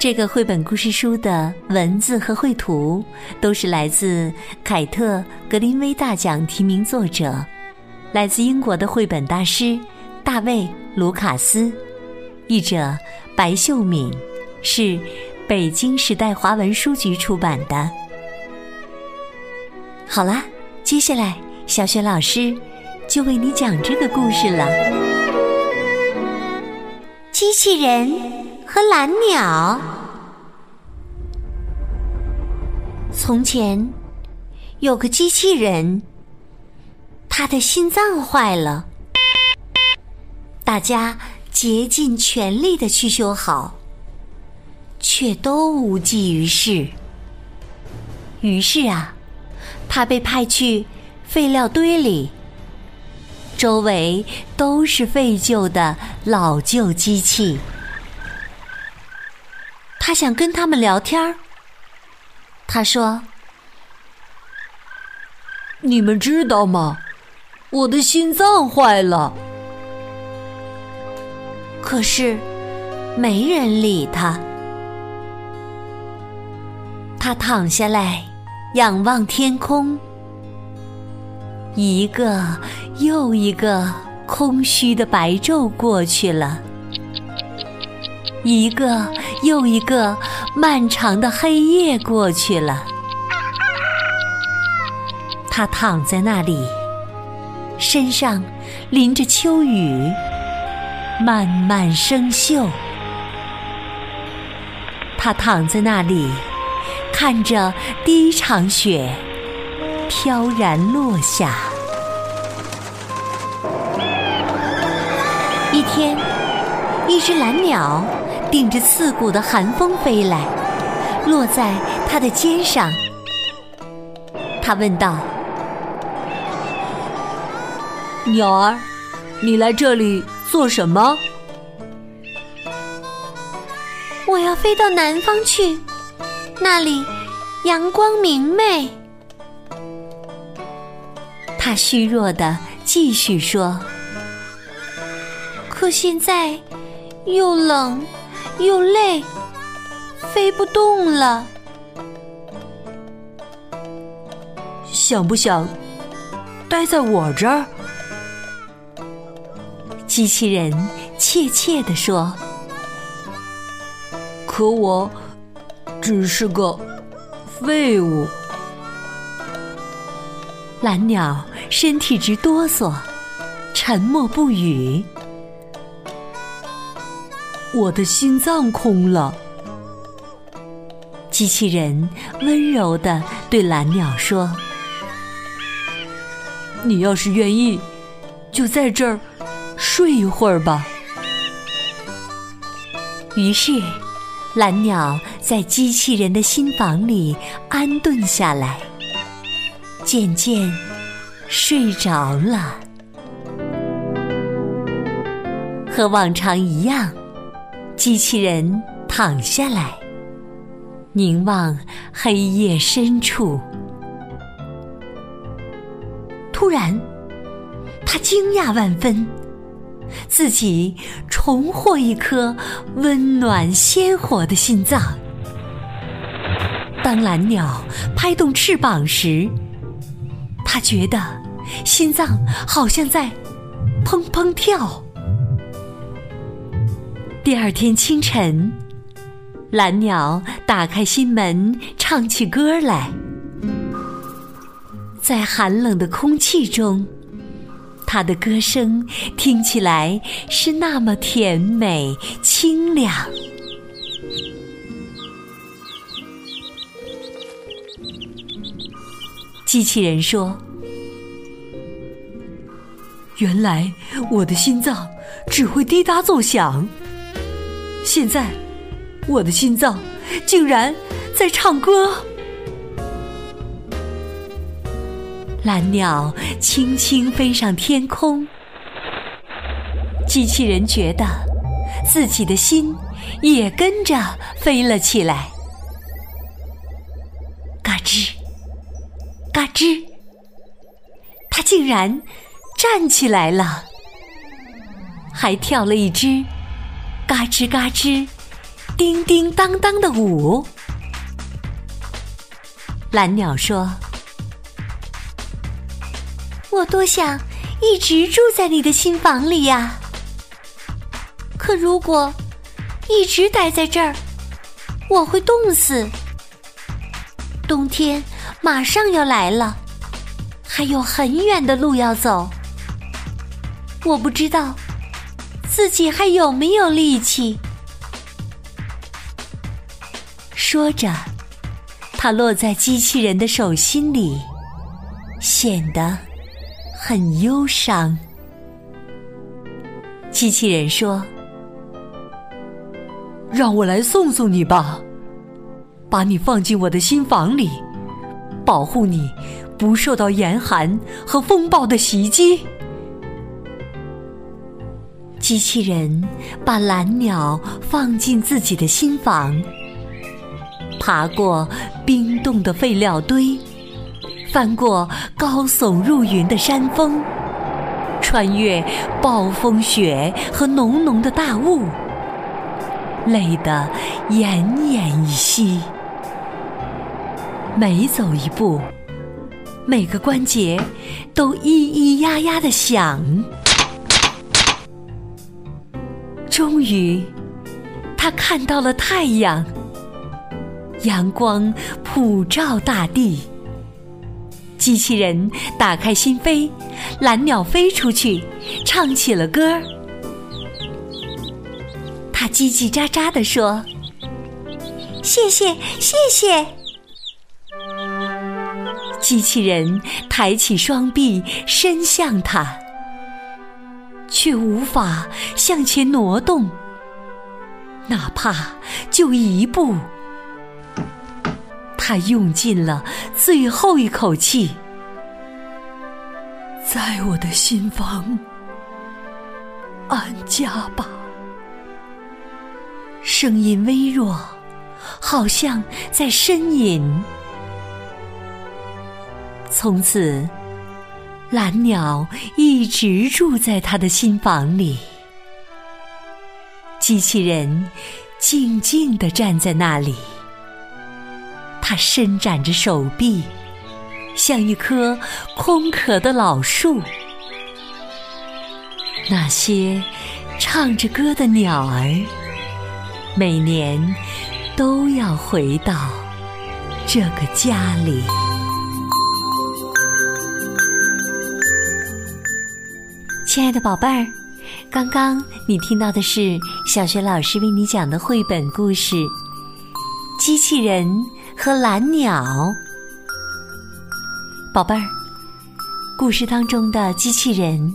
这个绘本故事书的文字和绘图都是来自凯特·格林威大奖提名作者，来自英国的绘本大师大卫·卢卡斯，译者白秀敏，是北京时代华文书局出版的。好啦，接下来小雪老师就为你讲这个故事了：机器人。和蓝鸟。从前有个机器人，他的心脏坏了，大家竭尽全力的去修好，却都无济于事。于是啊，他被派去废料堆里，周围都是废旧的老旧机器。他想跟他们聊天儿。他说：“你们知道吗？我的心脏坏了。”可是没人理他。他躺下来，仰望天空，一个又一个空虚的白昼过去了。一个又一个漫长的黑夜过去了，他躺在那里，身上淋着秋雨，慢慢生锈。他躺在那里，看着第一场雪飘然落下。一天，一只蓝鸟。顶着刺骨的寒风飞来，落在他的肩上。他问道：“鸟儿，你来这里做什么？”“我要飞到南方去，那里阳光明媚。”他虚弱的继续说：“可现在又冷。”又累，飞不动了。想不想待在我这儿？机器人怯怯地说：“可我只是个废物。”蓝鸟身体直哆嗦，沉默不语。我的心脏空了。机器人温柔的对蓝鸟说：“你要是愿意，就在这儿睡一会儿吧。”于是，蓝鸟在机器人的心房里安顿下来，渐渐睡着了。和往常一样。机器人躺下来，凝望黑夜深处。突然，他惊讶万分，自己重获一颗温暖鲜活的心脏。当蓝鸟拍动翅膀时，他觉得心脏好像在砰砰跳。第二天清晨，蓝鸟打开心门，唱起歌来。在寒冷的空气中，它的歌声听起来是那么甜美清凉。机器人说：“原来我的心脏只会滴答作响。”现在，我的心脏竟然在唱歌。蓝鸟轻轻飞上天空，机器人觉得自己的心也跟着飞了起来。嘎吱，嘎吱，它竟然站起来了，还跳了一支嘎吱嘎吱、叮叮当当的舞。蓝鸟说：“我多想一直住在你的新房里呀！可如果一直待在这儿，我会冻死。冬天马上要来了，还有很远的路要走，我不知道自己还有没有力气。”说着。它落在机器人的手心里，显得很忧伤。机器人说：“让我来送送你吧，把你放进我的新房里，保护你不受到严寒和风暴的袭击。”机器人把蓝鸟放进自己的新房。爬过冰冻的废料堆，翻过高耸入云的山峰，穿越暴风雪和浓浓的大雾，累得奄奄一息。每走一步，每个关节都咿咿呀呀的响。终于，他看到了太阳。阳光普照大地，机器人打开心扉，蓝鸟飞出去，唱起了歌儿。它叽叽喳喳地说：“谢谢，谢谢。”机器人抬起双臂伸向它，却无法向前挪动，哪怕就一步。他用尽了最后一口气，在我的心房安家吧。声音微弱，好像在呻吟。从此，蓝鸟一直住在他的新房里。机器人静静地站在那里。他伸展着手臂，像一棵空壳的老树。那些唱着歌的鸟儿，每年都要回到这个家里。亲爱的宝贝儿，刚刚你听到的是小学老师为你讲的绘本故事《机器人》。和蓝鸟，宝贝儿，故事当中的机器人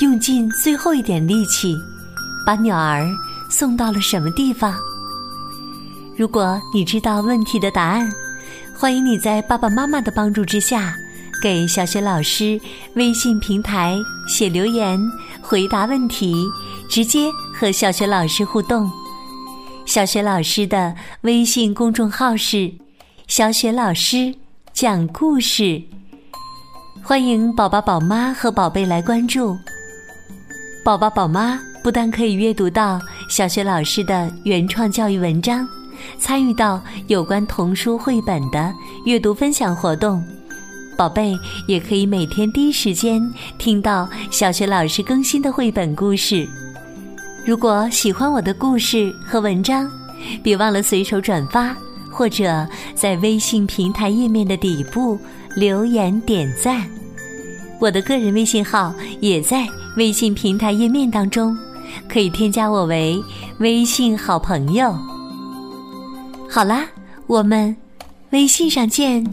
用尽最后一点力气，把鸟儿送到了什么地方？如果你知道问题的答案，欢迎你在爸爸妈妈的帮助之下，给小雪老师微信平台写留言，回答问题，直接和小雪老师互动。小雪老师的微信公众号是。小雪老师讲故事，欢迎宝宝、宝妈和宝贝来关注。宝宝、宝妈不但可以阅读到小雪老师的原创教育文章，参与到有关童书绘本的阅读分享活动，宝贝也可以每天第一时间听到小学老师更新的绘本故事。如果喜欢我的故事和文章，别忘了随手转发。或者在微信平台页面的底部留言点赞，我的个人微信号也在微信平台页面当中，可以添加我为微信好朋友。好啦，我们微信上见。